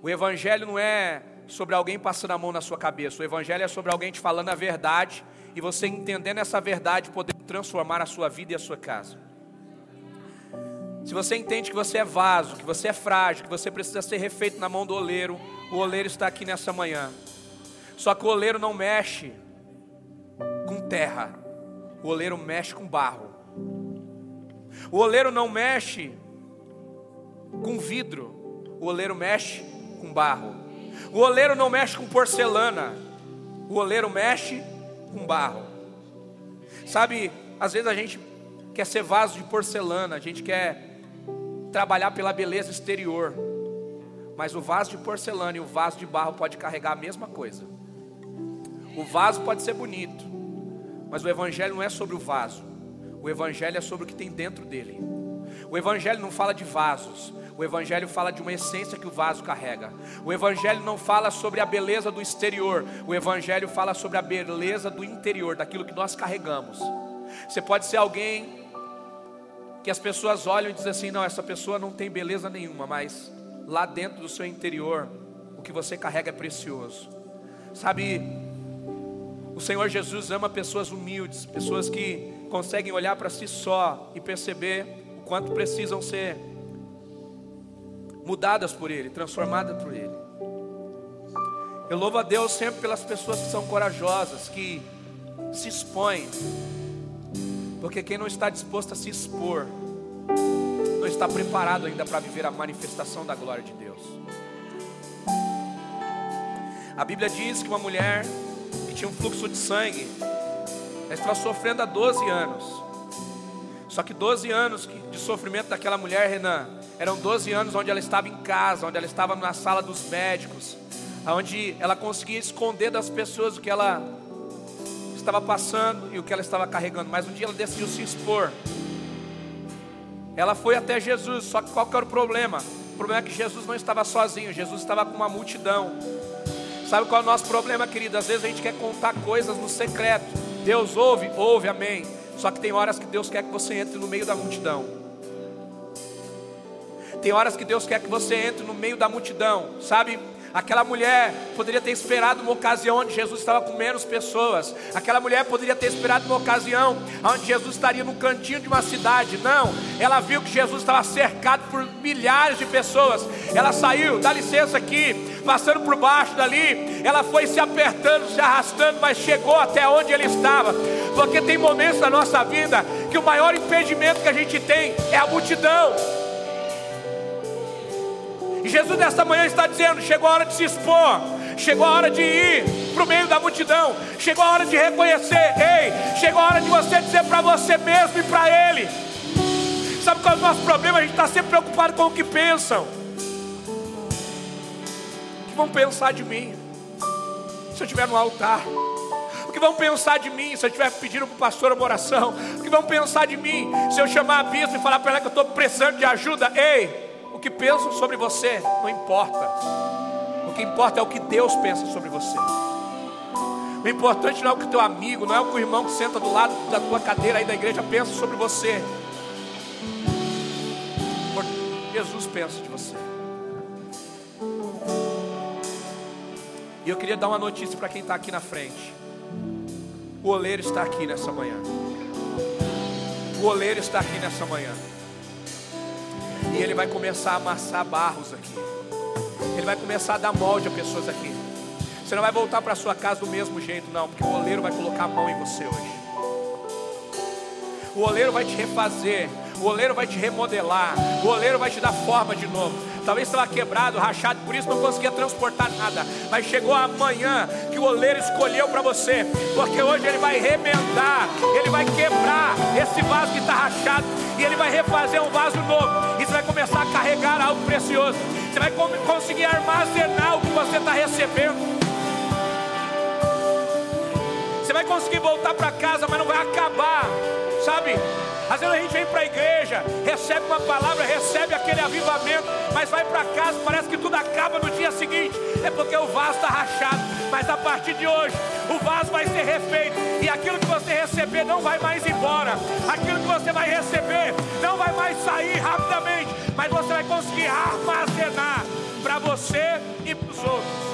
A: O Evangelho não é sobre alguém passando a mão na sua cabeça. O Evangelho é sobre alguém te falando a verdade e você entendendo essa verdade poder transformar a sua vida e a sua casa. Se você entende que você é vaso, que você é frágil, que você precisa ser refeito na mão do oleiro, o oleiro está aqui nessa manhã. Só que o oleiro não mexe com terra, o oleiro mexe com barro. O oleiro não mexe com vidro, o oleiro mexe com barro. O oleiro não mexe com porcelana, o oleiro mexe com barro. Sabe, às vezes a gente quer ser vaso de porcelana, a gente quer trabalhar pela beleza exterior. Mas o vaso de porcelana e o vaso de barro pode carregar a mesma coisa. O vaso pode ser bonito, mas o evangelho não é sobre o vaso. O evangelho é sobre o que tem dentro dele. O evangelho não fala de vasos, o Evangelho fala de uma essência que o vaso carrega. O Evangelho não fala sobre a beleza do exterior. O Evangelho fala sobre a beleza do interior, daquilo que nós carregamos. Você pode ser alguém que as pessoas olham e dizem assim: não, essa pessoa não tem beleza nenhuma, mas lá dentro do seu interior, o que você carrega é precioso. Sabe, o Senhor Jesus ama pessoas humildes, pessoas que conseguem olhar para si só e perceber o quanto precisam ser mudadas por Ele, transformadas por Ele. Eu louvo a Deus sempre pelas pessoas que são corajosas, que se expõem, porque quem não está disposto a se expor, não está preparado ainda para viver a manifestação da glória de Deus. A Bíblia diz que uma mulher que tinha um fluxo de sangue, ela estava sofrendo há 12 anos. Só que 12 anos de sofrimento daquela mulher, Renan, eram 12 anos onde ela estava em casa, onde ela estava na sala dos médicos, onde ela conseguia esconder das pessoas o que ela estava passando e o que ela estava carregando. Mas um dia ela decidiu se expor. Ela foi até Jesus, só que qual que era o problema? O problema é que Jesus não estava sozinho, Jesus estava com uma multidão. Sabe qual é o nosso problema, querido? Às vezes a gente quer contar coisas no secreto. Deus ouve, ouve, amém. Só que tem horas que Deus quer que você entre no meio da multidão. Tem horas que Deus quer que você entre no meio da multidão, sabe? Aquela mulher poderia ter esperado uma ocasião onde Jesus estava com menos pessoas. Aquela mulher poderia ter esperado uma ocasião onde Jesus estaria no cantinho de uma cidade. Não, ela viu que Jesus estava cercado por milhares de pessoas. Ela saiu, dá licença aqui, passando por baixo dali. Ela foi se apertando, se arrastando, mas chegou até onde ele estava. Porque tem momentos da nossa vida que o maior impedimento que a gente tem é a multidão. E Jesus nesta manhã está dizendo: chegou a hora de se expor, chegou a hora de ir para o meio da multidão, chegou a hora de reconhecer, ei, chegou a hora de você dizer para você mesmo e para Ele. Sabe qual é o nosso problema? A gente está sempre preocupado com o que pensam. O que vão pensar de mim se eu estiver no altar? O que vão pensar de mim se eu estiver pedindo para o pastor uma oração? O que vão pensar de mim se eu chamar a bispo e falar para ela que eu estou precisando de ajuda? Ei, que pensam sobre você não importa. O que importa é o que Deus pensa sobre você. O importante não é o que teu amigo, não é o que o irmão que senta do lado da tua cadeira aí da igreja pensa sobre você. Jesus pensa de você. E eu queria dar uma notícia para quem está aqui na frente. O oleiro está aqui nessa manhã. O oleiro está aqui nessa manhã. E ele vai começar a amassar barros aqui. Ele vai começar a dar molde a pessoas aqui. Você não vai voltar para sua casa do mesmo jeito, não, porque o oleiro vai colocar a mão em você hoje. O oleiro vai te refazer, o oleiro vai te remodelar, o oleiro vai te dar forma de novo. Talvez estava quebrado, rachado, por isso não conseguia transportar nada. Mas chegou amanhã que o oleiro escolheu para você, porque hoje ele vai remendar, ele vai quebrar esse vaso que está rachado e ele vai refazer um vaso novo. E você vai começar a carregar algo precioso. Você vai conseguir armazenar o que você está recebendo. Você vai conseguir voltar para casa, mas não vai acabar, sabe? Às vezes a gente vem para a igreja, recebe uma palavra, recebe aquele avivamento, mas vai para casa, parece que tudo acaba no dia seguinte. É porque o vaso está rachado. Mas a partir de hoje, o vaso vai ser refeito. E aquilo que você receber não vai mais embora. Aquilo que você vai receber não vai mais sair rapidamente. Mas você vai conseguir armazenar para você e para os outros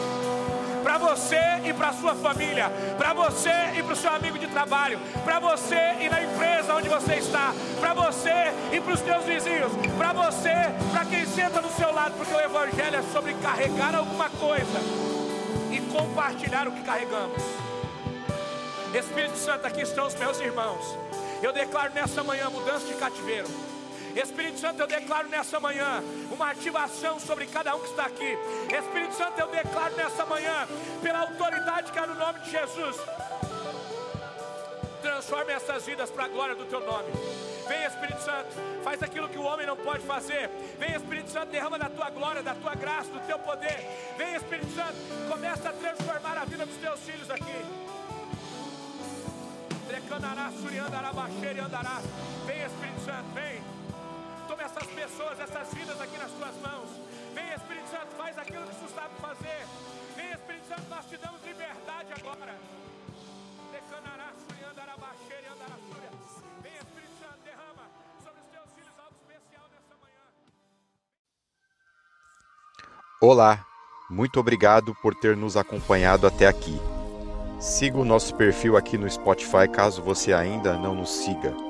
A: para você e para sua família, para você e para o seu amigo de trabalho, para você e na empresa onde você está, para você e para os teus vizinhos, para você, para quem senta do seu lado, porque o Evangelho é sobre carregar alguma coisa e compartilhar o que carregamos. Espírito Santo, aqui estão os meus irmãos. Eu declaro nessa manhã mudança de cativeiro. Espírito Santo, eu declaro nessa manhã uma ativação sobre cada um que está aqui. Espírito Santo, eu declaro nessa manhã, pela autoridade que há no nome de Jesus, transforme essas vidas para a glória do teu nome. Vem Espírito Santo, faz aquilo que o homem não pode fazer. Vem Espírito Santo, derrama da tua glória, da tua graça, do teu poder. Vem Espírito Santo, começa a transformar a vida dos teus filhos aqui. Vem Espírito Santo, vem. Essas pessoas, essas vidas aqui nas tuas mãos. Vem Espírito Santo, faz aquilo que tu sabe fazer. Vem Espírito Santo, nós te damos liberdade agora. Vem Espírito Santo, derrama sobre os teus filhos algo especial nessa manhã.
B: Olá, muito obrigado por ter nos acompanhado até aqui. Siga o nosso perfil aqui no Spotify caso você ainda não nos siga.